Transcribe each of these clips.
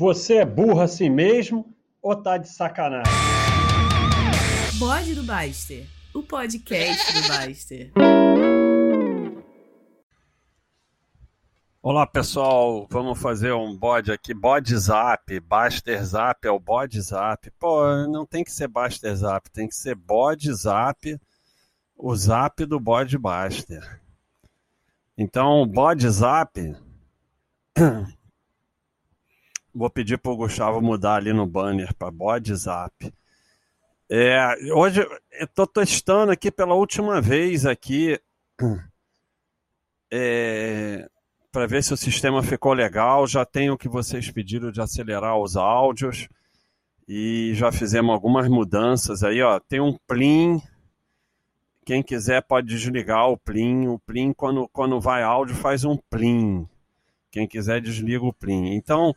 Você é burro assim mesmo ou tá de sacanagem? Bode do Baster, o podcast do Baster. Olá pessoal, vamos fazer um bode aqui, bode zap, Baster Zap é o bode zap. Pô, não tem que ser Baster Zap, tem que ser bode zap, o zap do bode Baster. Então, bode zap, vou pedir para o Gustavo mudar ali no banner para bode zap. É, hoje estou testando aqui pela última vez aqui. É, para ver se o sistema ficou legal. Já tenho o que vocês pediram de acelerar os áudios e já fizemos algumas mudanças aí, ó. Tem um plim. Quem quiser pode desligar o plim. O plim quando quando vai áudio faz um plim. Quem quiser desliga o plim. Então,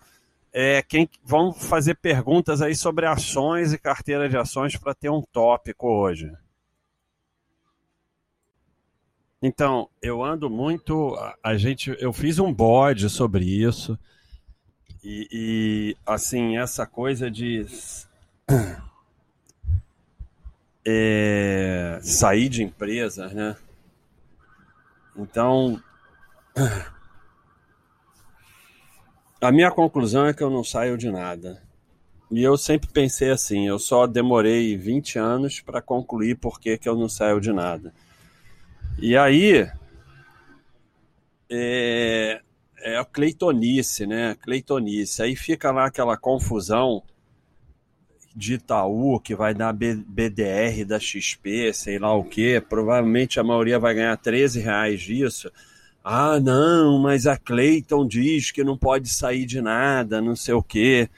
é, quem vamos fazer perguntas aí sobre ações e carteira de ações para ter um tópico hoje. Então, eu ando muito. A gente, eu fiz um bode sobre isso. E, e assim, essa coisa de é, sair de empresas, né? Então, a minha conclusão é que eu não saio de nada. E eu sempre pensei assim, eu só demorei 20 anos para concluir por que, que eu não saio de nada. E aí é, é a Cleitonice, né? Cleitonice. Aí fica lá aquela confusão de Itaú que vai dar BDR da XP, sei lá o que. Provavelmente a maioria vai ganhar 13 reais disso. Ah, não, mas a Cleiton diz que não pode sair de nada, não sei o quê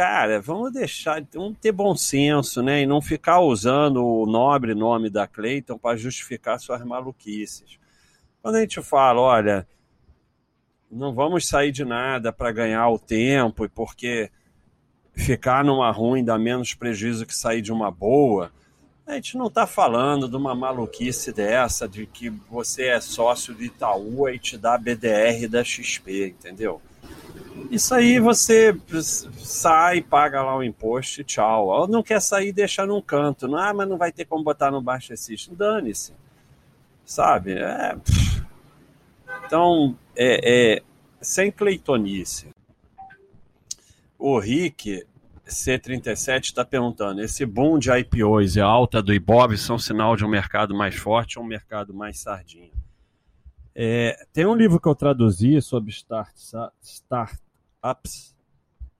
cara, vamos deixar, vamos ter bom senso, né? E não ficar usando o nobre nome da Cleiton para justificar suas maluquices. Quando a gente fala, olha, não vamos sair de nada para ganhar o tempo e porque ficar numa ruim dá menos prejuízo que sair de uma boa. A gente não está falando de uma maluquice dessa, de que você é sócio de Itaú e te dá BDR da XP, entendeu? Isso aí você sai, paga lá o imposto e tchau. Ou não quer sair, deixa num canto. Não, ah, mas não vai ter como botar no Baixa System. Dane-se. Sabe? É... Então, é, é, sem cleitonice. O Rick C37 está perguntando: esse boom de IPOs e a alta do Ibob são sinal de um mercado mais forte ou um mercado mais sardinha? É, tem um livro que eu traduzi sobre start, startups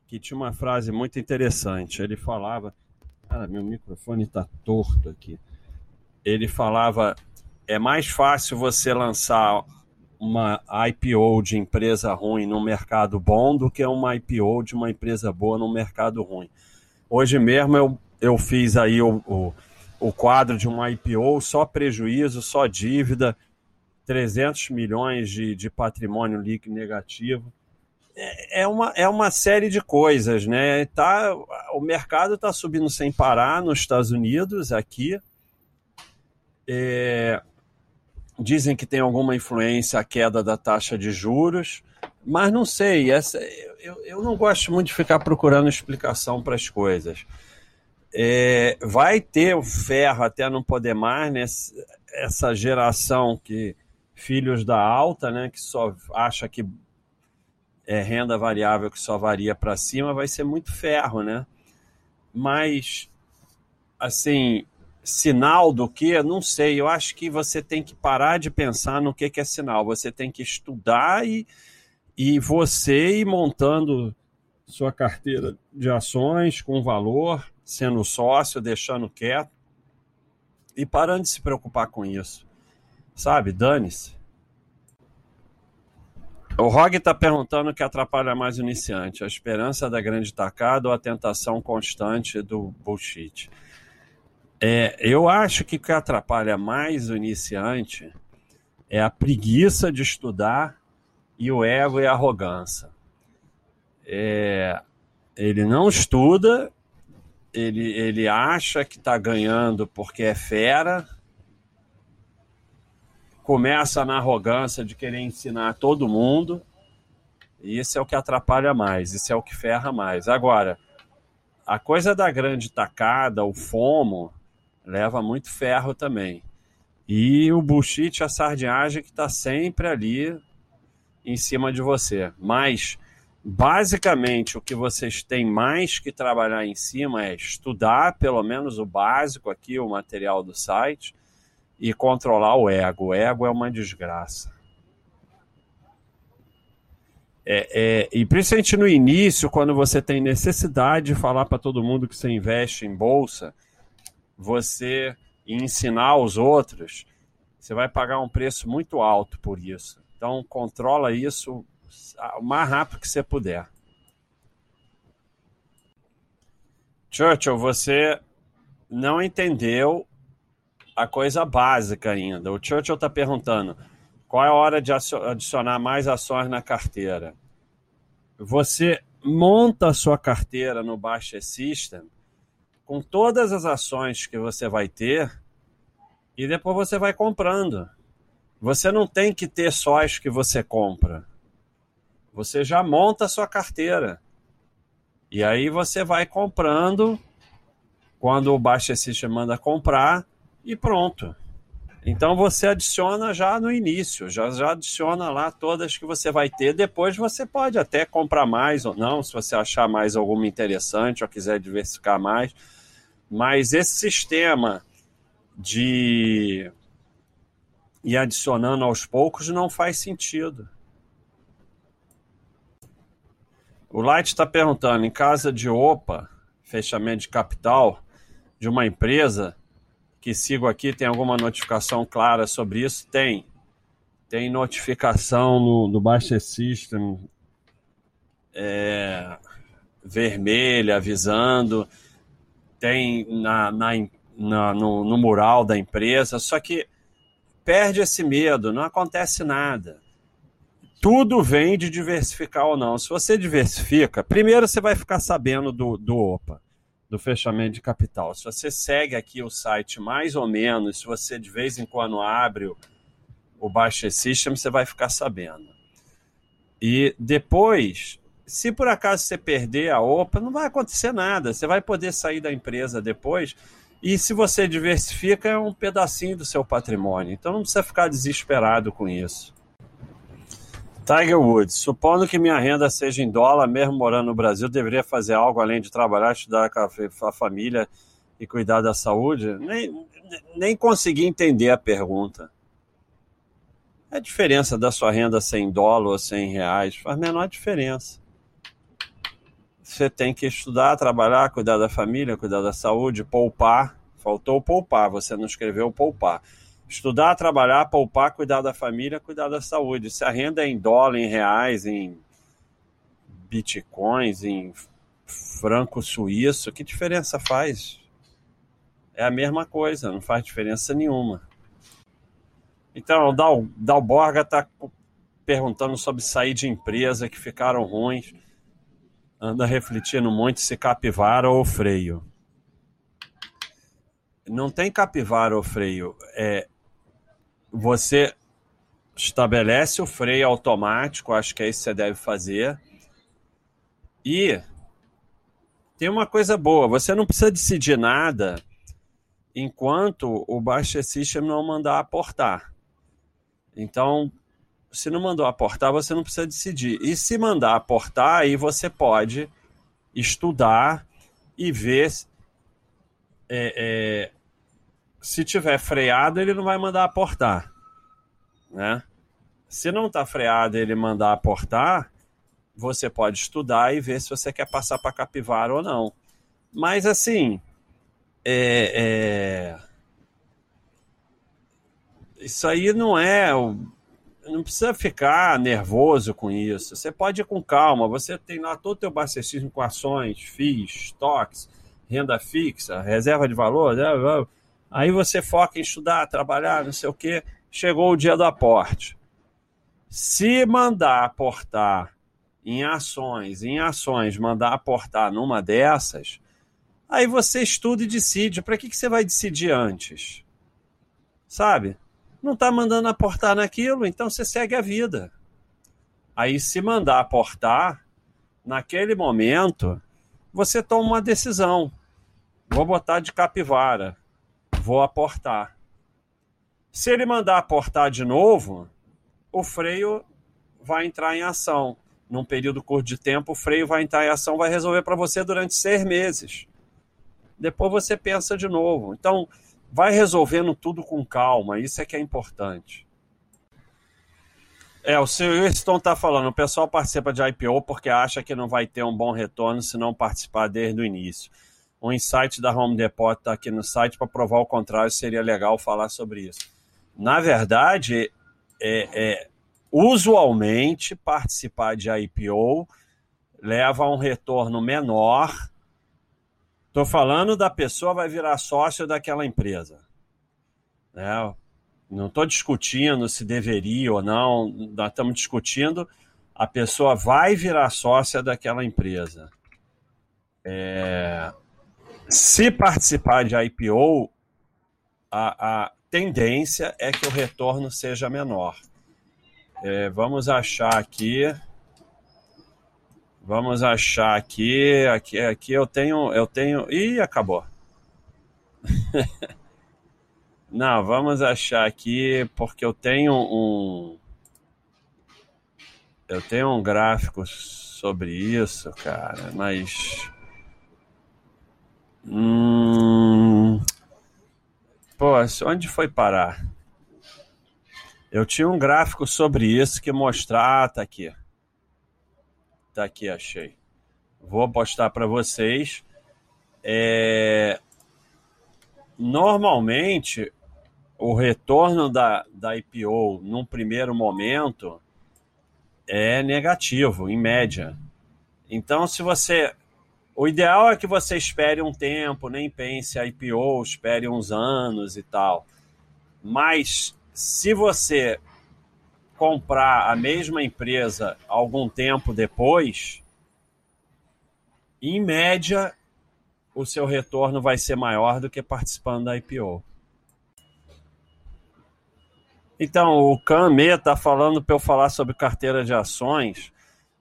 que tinha uma frase muito interessante. Ele falava. Cara, meu microfone está torto aqui. Ele falava: é mais fácil você lançar uma IPO de empresa ruim no mercado bom do que uma IPO de uma empresa boa no mercado ruim. Hoje mesmo eu, eu fiz aí o, o, o quadro de uma IPO, só prejuízo, só dívida 300 milhões de, de patrimônio líquido negativo. É, é, uma, é uma série de coisas, né? Tá, o mercado está subindo sem parar nos Estados Unidos, aqui. É, dizem que tem alguma influência a queda da taxa de juros, mas não sei. Essa, eu, eu não gosto muito de ficar procurando explicação para as coisas. É, vai ter o ferro até não poder mais, né? essa geração que filhos da alta, né, que só acha que é renda variável que só varia para cima, vai ser muito ferro, né? Mas, assim, sinal do que? Não sei. Eu acho que você tem que parar de pensar no que, que é sinal. Você tem que estudar e, e você ir montando sua carteira de ações com valor, sendo sócio, deixando quieto e parando de se preocupar com isso. Sabe? Dane-se. O Rog está perguntando o que atrapalha mais o iniciante: a esperança da grande tacada ou a tentação constante do bullshit? É, eu acho que o que atrapalha mais o iniciante é a preguiça de estudar e o ego e a arrogância. É, ele não estuda, ele, ele acha que está ganhando porque é fera, começa na arrogância de querer ensinar todo mundo E isso é o que atrapalha mais, isso é o que ferra mais. Agora, a coisa da grande tacada, o FOMO, leva muito ferro também. E o bullshit, a sardinhagem que está sempre ali em cima de você. Mas, basicamente, o que vocês têm mais que trabalhar em cima é estudar pelo menos o básico aqui, o material do site, e controlar o ego. O ego é uma desgraça. É, é, e principalmente no início, quando você tem necessidade de falar para todo mundo que você investe em bolsa, você ensinar os outros, você vai pagar um preço muito alto por isso. Então, controla isso o mais rápido que você puder. Churchill, você não entendeu a coisa básica ainda. O Churchill está perguntando qual é a hora de adicionar mais ações na carteira. Você monta a sua carteira no Baixa System com todas as ações que você vai ter e depois você vai comprando. Você não tem que ter só as que você compra. Você já monta a sua carteira. E aí você vai comprando quando o Baixa System manda comprar e pronto. Então você adiciona já no início, já, já adiciona lá todas que você vai ter. Depois você pode até comprar mais ou não, se você achar mais alguma interessante ou quiser diversificar mais. Mas esse sistema de ir adicionando aos poucos não faz sentido. O Light está perguntando: em casa de OPA, fechamento de capital de uma empresa, que sigo aqui, tem alguma notificação clara sobre isso? Tem. Tem notificação no, no Baixa System é, vermelha avisando, tem na, na, na no, no mural da empresa, só que perde esse medo, não acontece nada. Tudo vem de diversificar ou não. Se você diversifica, primeiro você vai ficar sabendo do, do OPA do fechamento de capital. Se você segue aqui o site mais ou menos, se você de vez em quando abre o, o Baixa System, você vai ficar sabendo. E depois, se por acaso você perder a OPA, não vai acontecer nada. Você vai poder sair da empresa depois. E se você diversifica, é um pedacinho do seu patrimônio. Então não precisa ficar desesperado com isso. Tiger Woods, supondo que minha renda seja em dólar, mesmo morando no Brasil, deveria fazer algo além de trabalhar, estudar a família e cuidar da saúde? Nem, nem consegui entender a pergunta. A diferença da sua renda ser em dólar ou ser em reais faz menor diferença. Você tem que estudar, trabalhar, cuidar da família, cuidar da saúde, poupar. Faltou poupar, você não escreveu poupar. Estudar, trabalhar, poupar, cuidar da família, cuidar da saúde. Se a renda é em dólar, em reais, em bitcoins, em franco suíço, que diferença faz? É a mesma coisa, não faz diferença nenhuma. Então, o Dal, Dalborga está perguntando sobre sair de empresa que ficaram ruins. Anda refletindo muito se capivara ou freio. Não tem capivara ou freio. É, você estabelece o freio automático, acho que é isso que você deve fazer. E tem uma coisa boa, você não precisa decidir nada enquanto o Baixa System não mandar aportar. Então, se não mandou aportar, você não precisa decidir. E se mandar aportar, aí você pode estudar e ver é, é, se tiver freado, ele não vai mandar aportar, né? Se não está freado ele mandar aportar, você pode estudar e ver se você quer passar para capivara ou não. Mas assim, é, é... isso aí não é. Não precisa ficar nervoso com isso. Você pode ir com calma. Você tem lá todo o teu bacecismo com ações, FIIs, estoques, renda fixa, reserva de valor. Aí você foca em estudar, trabalhar, não sei o quê. Chegou o dia do aporte. Se mandar aportar em ações, em ações, mandar aportar numa dessas, aí você estuda e decide. Para que, que você vai decidir antes? Sabe? Não está mandando aportar naquilo, então você segue a vida. Aí, se mandar aportar, naquele momento, você toma uma decisão. Vou botar de capivara, vou aportar. Se ele mandar aportar de novo, o freio vai entrar em ação. Num período curto de tempo, o freio vai entrar em ação, vai resolver para você durante seis meses. Depois você pensa de novo. Então, vai resolvendo tudo com calma, isso é que é importante. É, o senhor Winston está falando, o pessoal participa de IPO porque acha que não vai ter um bom retorno se não participar desde o início. Um insight da Home Depot está aqui no site para provar o contrário, seria legal falar sobre isso. Na verdade, é, é, usualmente participar de IPO leva a um retorno menor. Estou falando da pessoa vai virar sócio daquela empresa. Né? Não estou discutindo se deveria ou não, estamos discutindo a pessoa vai virar sócia daquela empresa. É, se participar de IPO, a, a, tendência é que o retorno seja menor. É, vamos achar aqui. Vamos achar aqui, aqui, aqui eu tenho, eu tenho. Ih, acabou. Não, vamos achar aqui, porque eu tenho um. Eu tenho um gráfico sobre isso, cara, mas. Hum... Pô, onde foi parar? Eu tinha um gráfico sobre isso que mostrar. Ah, tá aqui. Tá aqui, achei. Vou postar para vocês. É... Normalmente, o retorno da, da IPO num primeiro momento é negativo, em média. Então, se você. O ideal é que você espere um tempo, nem pense a IPO, espere uns anos e tal. Mas se você comprar a mesma empresa algum tempo depois, em média, o seu retorno vai ser maior do que participando da IPO. Então, o Kame está falando para eu falar sobre carteira de ações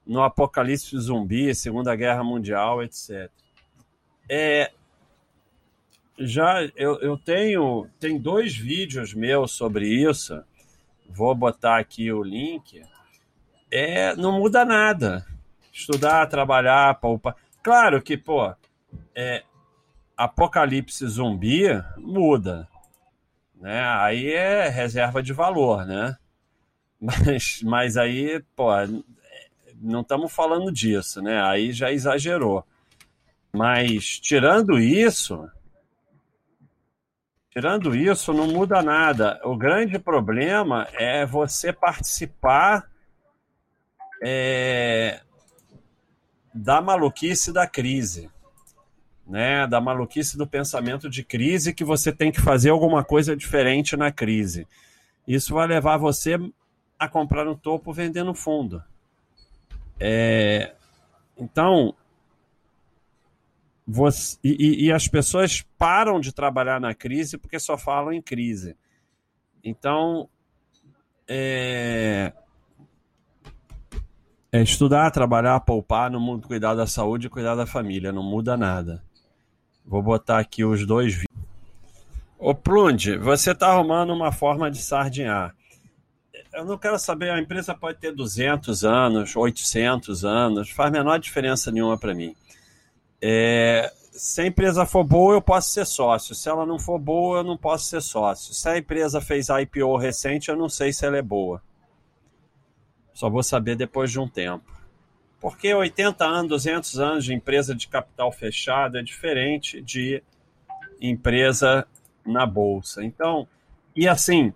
no apocalipse zumbi, Segunda Guerra Mundial, etc. É, já eu, eu tenho tem dois vídeos meus sobre isso. Vou botar aqui o link. É, não muda nada. Estudar, trabalhar, poupar. Claro que, pô, é, apocalipse zumbi muda né? Aí é reserva de valor, né? Mas, mas aí, pô, não estamos falando disso, né? Aí já exagerou. Mas tirando isso, tirando isso, não muda nada. O grande problema é você participar é, da maluquice da crise né, da maluquice do pensamento de crise que você tem que fazer alguma coisa diferente na crise. Isso vai levar você a comprar no topo vendendo fundo. É, então, você, e, e, as pessoas param de trabalhar na crise porque só falam em crise. Então, é, é estudar, trabalhar, poupar no mundo, cuidar da saúde e cuidar da família. Não muda nada. Vou botar aqui os dois vídeos. Ô Plunde, você está arrumando uma forma de sardinhar. Eu não quero saber, a empresa pode ter 200 anos, 800 anos, faz menor diferença nenhuma para mim. É, se a empresa for boa, eu posso ser sócio. Se ela não for boa, eu não posso ser sócio. Se a empresa fez IPO recente, eu não sei se ela é boa. Só vou saber depois de um tempo. Porque 80 anos, 200 anos de empresa de capital fechado é diferente de empresa na bolsa. Então, e assim,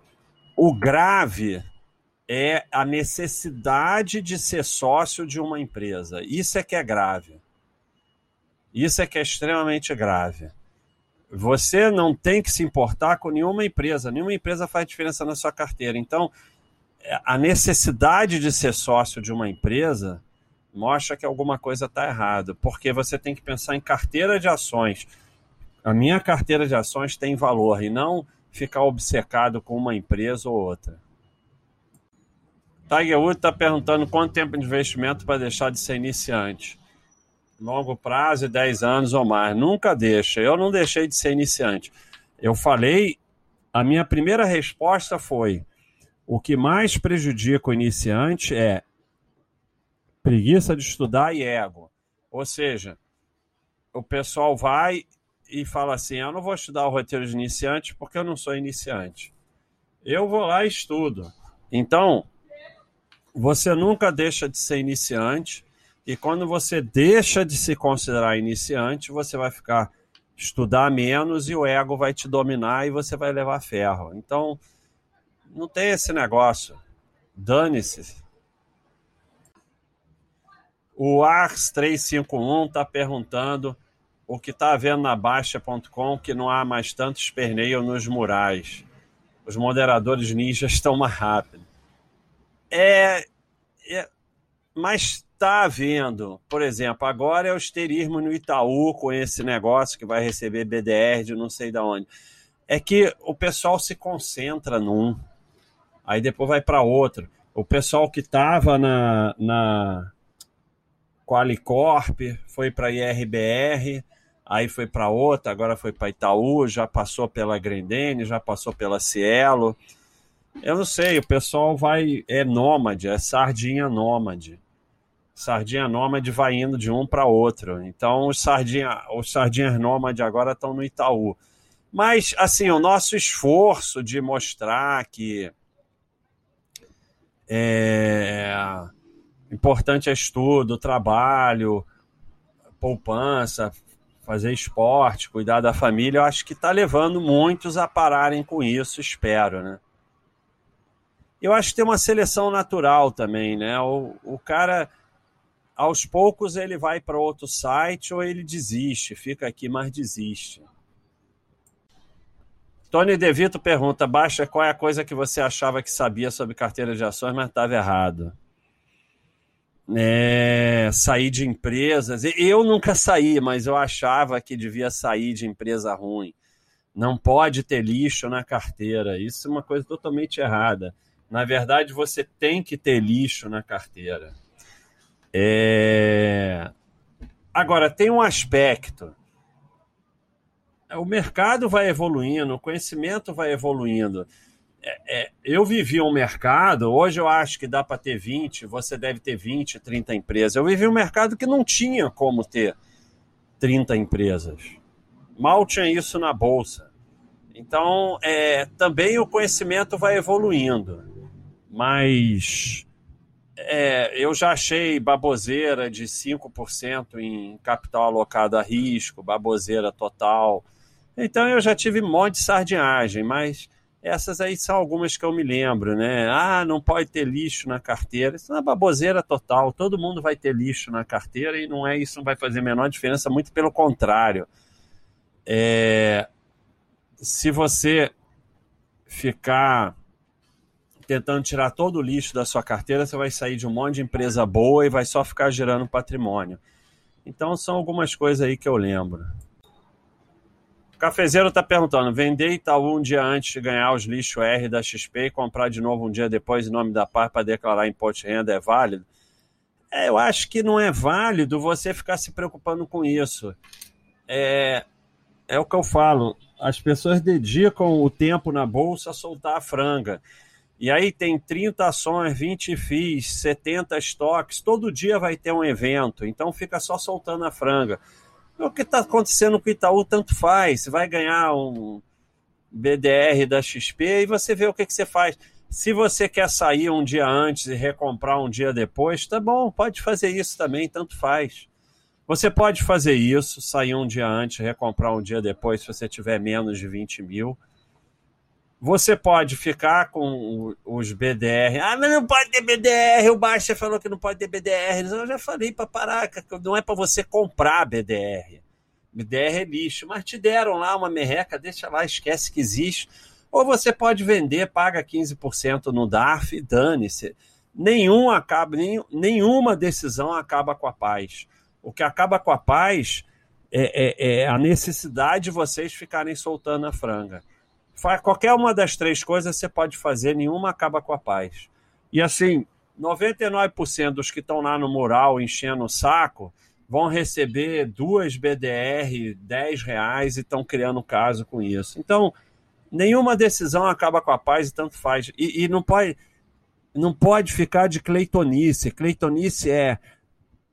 o grave é a necessidade de ser sócio de uma empresa. Isso é que é grave. Isso é que é extremamente grave. Você não tem que se importar com nenhuma empresa, nenhuma empresa faz diferença na sua carteira. Então, a necessidade de ser sócio de uma empresa mostra que alguma coisa está errada, porque você tem que pensar em carteira de ações. A minha carteira de ações tem valor e não ficar obcecado com uma empresa ou outra. Tiger Woods está perguntando quanto tempo de investimento para deixar de ser iniciante. Longo prazo, 10 anos ou mais. Nunca deixa. Eu não deixei de ser iniciante. Eu falei, a minha primeira resposta foi: o que mais prejudica o iniciante é preguiça de estudar e ego. Ou seja, o pessoal vai e fala assim: eu não vou estudar o roteiro de iniciante porque eu não sou iniciante. Eu vou lá e estudo. Então, você nunca deixa de ser iniciante, e quando você deixa de se considerar iniciante, você vai ficar estudar menos e o ego vai te dominar e você vai levar ferro. Então, não tem esse negócio. Dane-se. O Ars 351 está perguntando o que está vendo na Baixa.com que não há mais tanto esperneio nos murais. Os moderadores ninjas estão mais rápidos. É, é, mas está havendo, por exemplo, agora é o esterismo no Itaú com esse negócio que vai receber BDR de não sei de onde. É que o pessoal se concentra num, aí depois vai para outro. O pessoal que estava na, na Qualicorp foi para IRBR, aí foi para outra, agora foi para Itaú, já passou pela Grendene, já passou pela Cielo. Eu não sei, o pessoal vai. É nômade, é sardinha nômade. Sardinha nômade vai indo de um para outro. Então, os, sardinha, os sardinhas nômade agora estão no Itaú. Mas, assim, o nosso esforço de mostrar que é importante é estudo, trabalho, poupança, fazer esporte, cuidar da família, eu acho que está levando muitos a pararem com isso, espero, né? Eu acho que tem uma seleção natural também, né? O, o cara, aos poucos, ele vai para outro site ou ele desiste, fica aqui, mas desiste. Tony DeVito pergunta, Baixa, qual é a coisa que você achava que sabia sobre carteira de ações, mas estava errado? É, sair de empresas. Eu nunca saí, mas eu achava que devia sair de empresa ruim. Não pode ter lixo na carteira. Isso é uma coisa totalmente errada. Na verdade, você tem que ter lixo na carteira. É... Agora, tem um aspecto. O mercado vai evoluindo, o conhecimento vai evoluindo. É, é, eu vivi um mercado, hoje eu acho que dá para ter 20, você deve ter 20, 30 empresas. Eu vivi um mercado que não tinha como ter 30 empresas. Mal tinha isso na bolsa. Então, é, também o conhecimento vai evoluindo mas é, eu já achei baboseira de 5% em capital alocado a risco, baboseira total. Então eu já tive um monte de sardinhagem, mas essas aí são algumas que eu me lembro, né? Ah, não pode ter lixo na carteira. Isso é uma baboseira total. Todo mundo vai ter lixo na carteira e não é isso, não vai fazer a menor diferença, muito pelo contrário. É, se você ficar tentando tirar todo o lixo da sua carteira, você vai sair de um monte de empresa boa e vai só ficar gerando patrimônio. Então são algumas coisas aí que eu lembro. O cafezeiro está perguntando: vender Itaú um dia antes de ganhar os lixos R da XP e comprar de novo um dia depois em nome da PAR para declarar imposto de renda é válido? É, eu acho que não é válido você ficar se preocupando com isso. É, é o que eu falo. As pessoas dedicam o tempo na bolsa a soltar a franga. E aí tem 30 ações, 20 FIIs, 70 estoques, todo dia vai ter um evento, então fica só soltando a franga. O que está acontecendo com o Itaú tanto faz, você vai ganhar um BDR da XP e você vê o que, que você faz. Se você quer sair um dia antes e recomprar um dia depois, tá bom, pode fazer isso também, tanto faz. Você pode fazer isso, sair um dia antes, recomprar um dia depois, se você tiver menos de 20 mil. Você pode ficar com os BDR. Ah, mas não pode ter BDR. O Baixa falou que não pode ter BDR. Eu já falei para parar, não é para você comprar BDR. BDR é lixo. Mas te deram lá uma merreca, deixa lá, esquece que existe. Ou você pode vender, paga 15% no DARF e dane-se. Nenhum acaba, nenhuma decisão acaba com a paz. O que acaba com a paz é, é, é a necessidade de vocês ficarem soltando a franga qualquer uma das três coisas você pode fazer, nenhuma acaba com a paz. E assim, 99% dos que estão lá no mural enchendo o saco vão receber duas BDR 10 reais e estão criando caso com isso. Então, nenhuma decisão acaba com a paz e tanto faz. E, e não pode não pode ficar de cleitonice. Cleitonice é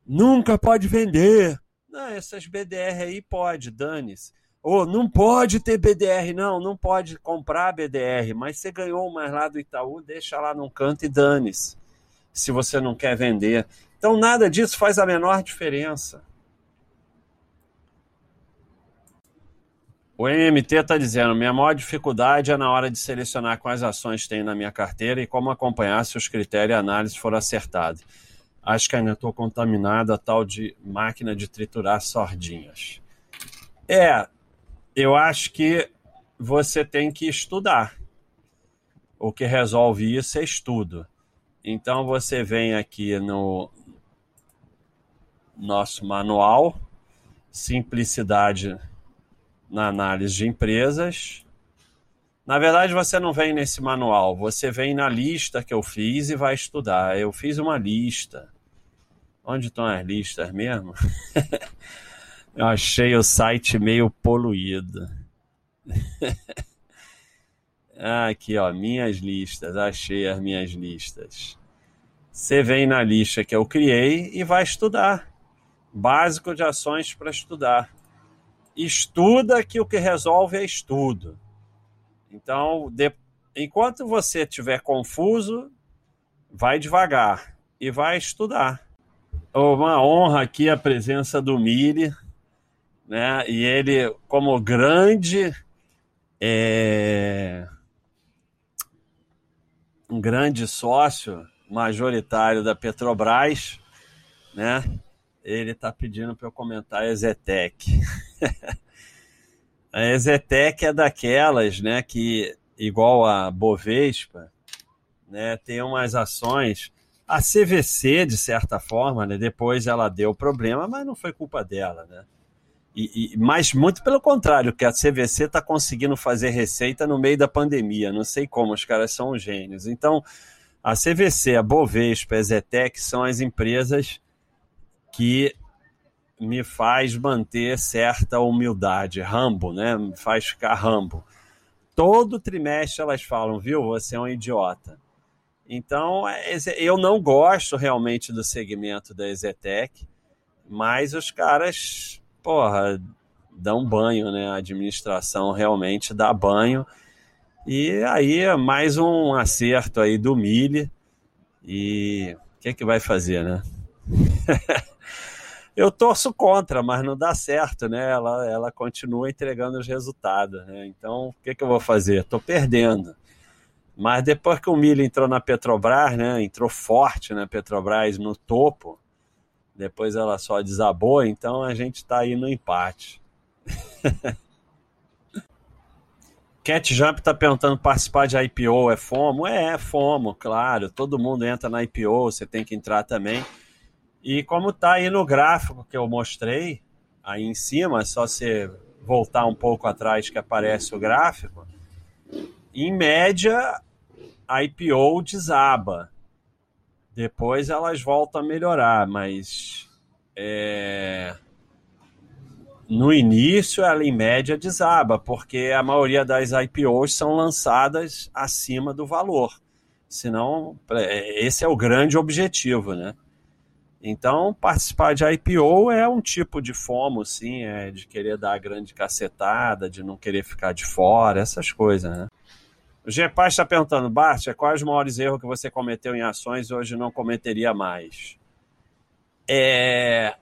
nunca pode vender. Não, essas BDR aí pode, dane-se. Ou não pode ter BDR, não, não pode comprar BDR, mas você ganhou mais lá do Itaú, deixa lá num canto e dane-se, se você não quer vender. Então nada disso faz a menor diferença. O MMT está dizendo: minha maior dificuldade é na hora de selecionar quais ações tem na minha carteira e como acompanhar se os critérios e análise foram acertados. Acho que ainda estou contaminado a tal de máquina de triturar sordinhas. É, eu acho que você tem que estudar. O que resolve isso é estudo. Então você vem aqui no nosso manual, simplicidade na análise de empresas. Na verdade, você não vem nesse manual, você vem na lista que eu fiz e vai estudar. Eu fiz uma lista. Onde estão as listas mesmo? eu achei o site meio poluído. Aqui, ó, minhas listas. Achei as minhas listas. Você vem na lista que eu criei e vai estudar. Básico de ações para estudar estuda que o que resolve é estudo. Então, de, enquanto você estiver confuso, vai devagar e vai estudar. Uma honra aqui a presença do Mili, né? E ele, como grande, é, um grande sócio majoritário da Petrobras, né? Ele está pedindo para eu comentar a Ezetec. a Ezetec é daquelas, né, que igual a Bovespa, né, tem umas ações. A CVC, de certa forma, né, depois ela deu problema, mas não foi culpa dela, né? E, e, mas muito pelo contrário, que a CVC está conseguindo fazer receita no meio da pandemia. Não sei como, os caras são gênios. Então, a CVC, a Bovespa, a Zetec são as empresas que me faz manter certa humildade, rambo, né? Me faz ficar rambo. Todo trimestre elas falam, viu, você é um idiota. Então, é, eu não gosto realmente do segmento da Ezetec, mas os caras, porra, dão banho, né? A administração realmente dá banho. E aí, é mais um acerto aí do Mille. E o que é que vai fazer, né? eu torço contra, mas não dá certo, né? Ela, ela continua entregando os resultados, né? Então, o que, que eu vou fazer? Estou perdendo. Mas depois que o milho entrou na Petrobras, né? Entrou forte na Petrobras no topo, depois ela só desabou, então a gente está aí no empate. Cat Jump está perguntando participar de IPO é FOMO? É, é FOMO, claro. Todo mundo entra na IPO, você tem que entrar também. E como está aí no gráfico que eu mostrei, aí em cima, é só você voltar um pouco atrás que aparece o gráfico, em média a IPO desaba. Depois elas voltam a melhorar, mas é... no início ela em média desaba, porque a maioria das IPOs são lançadas acima do valor. Senão, é, esse é o grande objetivo, né? Então, participar de IPO é um tipo de FOMO, sim, é de querer dar a grande cacetada, de não querer ficar de fora, essas coisas, né? O Gepaz está perguntando, Bart, quais os maiores erros que você cometeu em ações e hoje não cometeria mais? É...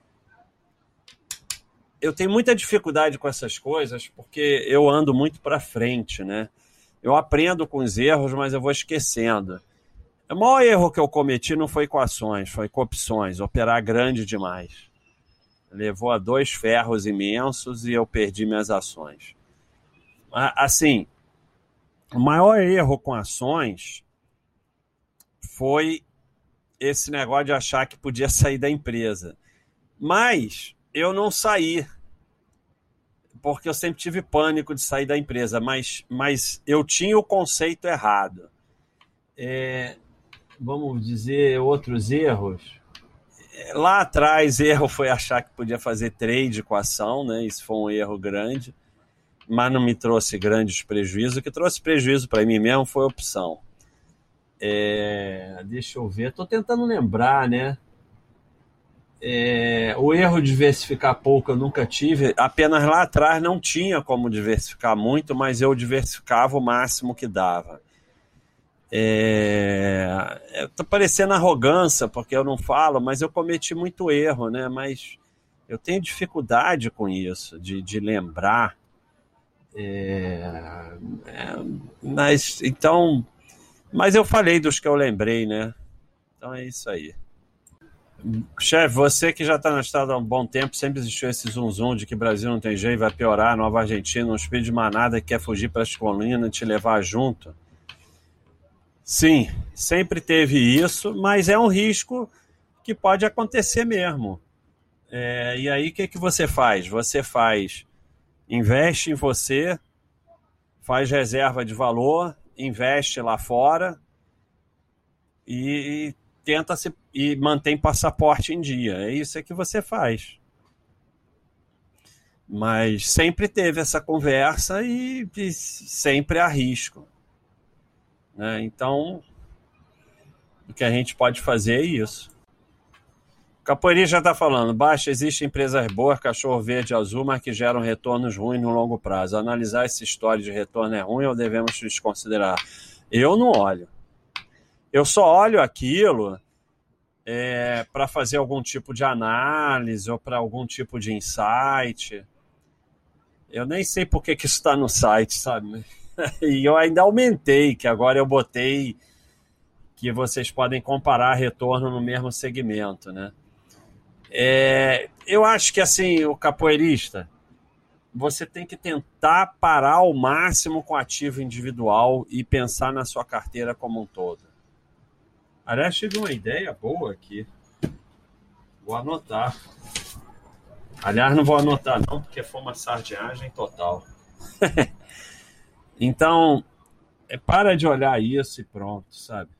Eu tenho muita dificuldade com essas coisas porque eu ando muito para frente, né? Eu aprendo com os erros, mas eu vou esquecendo. O maior erro que eu cometi não foi com ações, foi com opções, operar grande demais. Levou a dois ferros imensos e eu perdi minhas ações. Assim, o maior erro com ações foi esse negócio de achar que podia sair da empresa. Mas eu não saí, porque eu sempre tive pânico de sair da empresa, mas, mas eu tinha o conceito errado. É, vamos dizer, outros erros. Lá atrás, erro foi achar que podia fazer trade com a ação, né? Isso foi um erro grande, mas não me trouxe grandes prejuízos. O que trouxe prejuízo para mim mesmo foi a opção. É, deixa eu ver, estou tentando lembrar, né? É, o erro de diversificar pouco eu nunca tive, apenas lá atrás não tinha como diversificar muito, mas eu diversificava o máximo que dava. É, Estou parecendo arrogância porque eu não falo, mas eu cometi muito erro, né? Mas eu tenho dificuldade com isso, de, de lembrar. É, é, mas então, mas eu falei dos que eu lembrei, né? Então é isso aí. Chefe, você que já está no estado há um bom tempo, sempre existiu esse zum zum de que Brasil não tem jeito, vai piorar, Nova Argentina, um espírito de manada que quer fugir para as colinas e te levar junto. Sim, sempre teve isso, mas é um risco que pode acontecer mesmo. É, e aí o que, que você faz? Você faz, investe em você, faz reserva de valor, investe lá fora e tenta se e mantém passaporte em dia. É isso que você faz. Mas sempre teve essa conversa e, e sempre há risco. Né? Então, o que a gente pode fazer é isso. Capoeira já está falando, baixa, existem empresas boas, cachorro verde azul, mas que geram retornos ruins no longo prazo. Analisar essa história de retorno é ruim ou devemos desconsiderar? Eu não olho. Eu só olho aquilo é, para fazer algum tipo de análise ou para algum tipo de insight. Eu nem sei por que, que isso está no site, sabe? E eu ainda aumentei, que agora eu botei que vocês podem comparar retorno no mesmo segmento, né? É, eu acho que assim, o capoeirista, você tem que tentar parar ao máximo com ativo individual e pensar na sua carteira como um todo. Aliás, tive uma ideia boa aqui. Vou anotar. Aliás, não vou anotar não, porque foi uma sardinhagem total. então, é, para de olhar isso e pronto, sabe?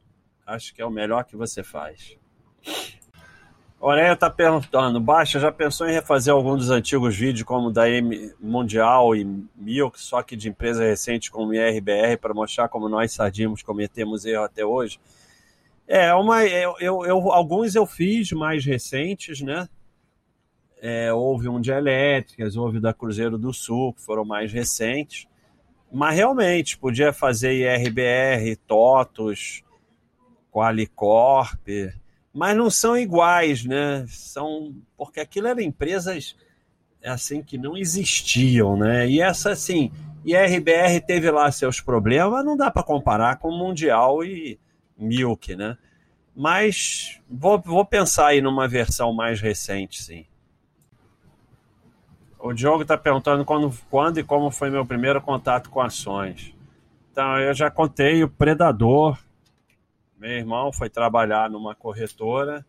Acho que é o melhor que você faz. Aurélia está perguntando, Baixa, já pensou em refazer algum dos antigos vídeos, como da M Mundial e Milk, só que de empresa recente como IRBR, para mostrar como nós sardimos cometemos erro até hoje? É, uma, eu, eu, eu, alguns eu fiz mais recentes, né? É, houve um de elétricas, houve da Cruzeiro do Sul, que foram mais recentes. Mas realmente, podia fazer IRBR, TOTOS, Qualicorp, mas não são iguais, né? São porque aquilo eram empresas assim que não existiam, né? E essa assim, IRBR teve lá seus problemas, não dá para comparar com o Mundial e Milk, né? Mas vou, vou pensar aí numa versão mais recente, sim. O Diogo está perguntando quando, quando e como foi meu primeiro contato com ações. Então, eu já contei o Predador. Meu irmão foi trabalhar numa corretora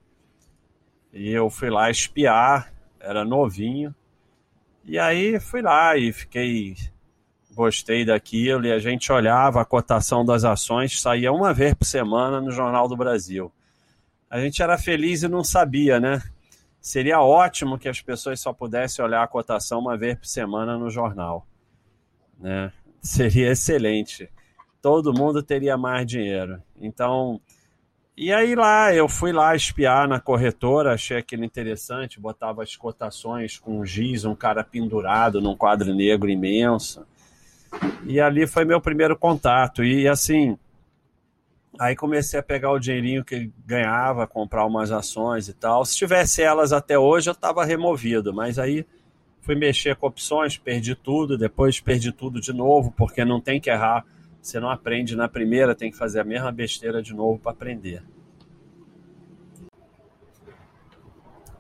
e eu fui lá espiar, era novinho. E aí fui lá e fiquei gostei daquilo e a gente olhava a cotação das ações, saía uma vez por semana no Jornal do Brasil. A gente era feliz e não sabia, né? Seria ótimo que as pessoas só pudessem olhar a cotação uma vez por semana no jornal, né? Seria excelente. Todo mundo teria mais dinheiro. Então, e aí lá, eu fui lá espiar na corretora, achei aquilo interessante, botava as cotações com giz, um cara pendurado num quadro negro imenso. E ali foi meu primeiro contato. E assim, aí comecei a pegar o dinheirinho que ganhava, comprar umas ações e tal. Se tivesse elas até hoje, eu estava removido, mas aí fui mexer com opções, perdi tudo, depois perdi tudo de novo, porque não tem que errar. Você não aprende na primeira, tem que fazer a mesma besteira de novo para aprender.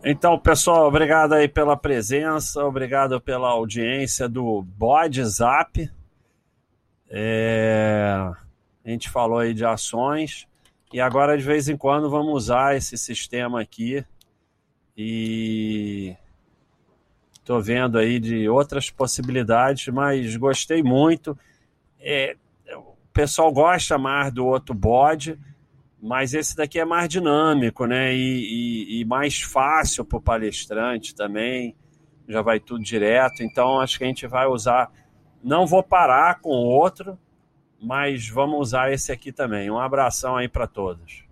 Então, pessoal, obrigado aí pela presença, obrigado pela audiência do Bode Zap. É, a gente falou aí de ações e agora de vez em quando vamos usar esse sistema aqui e estou vendo aí de outras possibilidades, mas gostei muito. É, o pessoal gosta mais do outro bode, mas esse daqui é mais dinâmico, né? E, e, e mais fácil para o palestrante também. Já vai tudo direto. Então acho que a gente vai usar. Não vou parar com outro, mas vamos usar esse aqui também. Um abração aí para todos.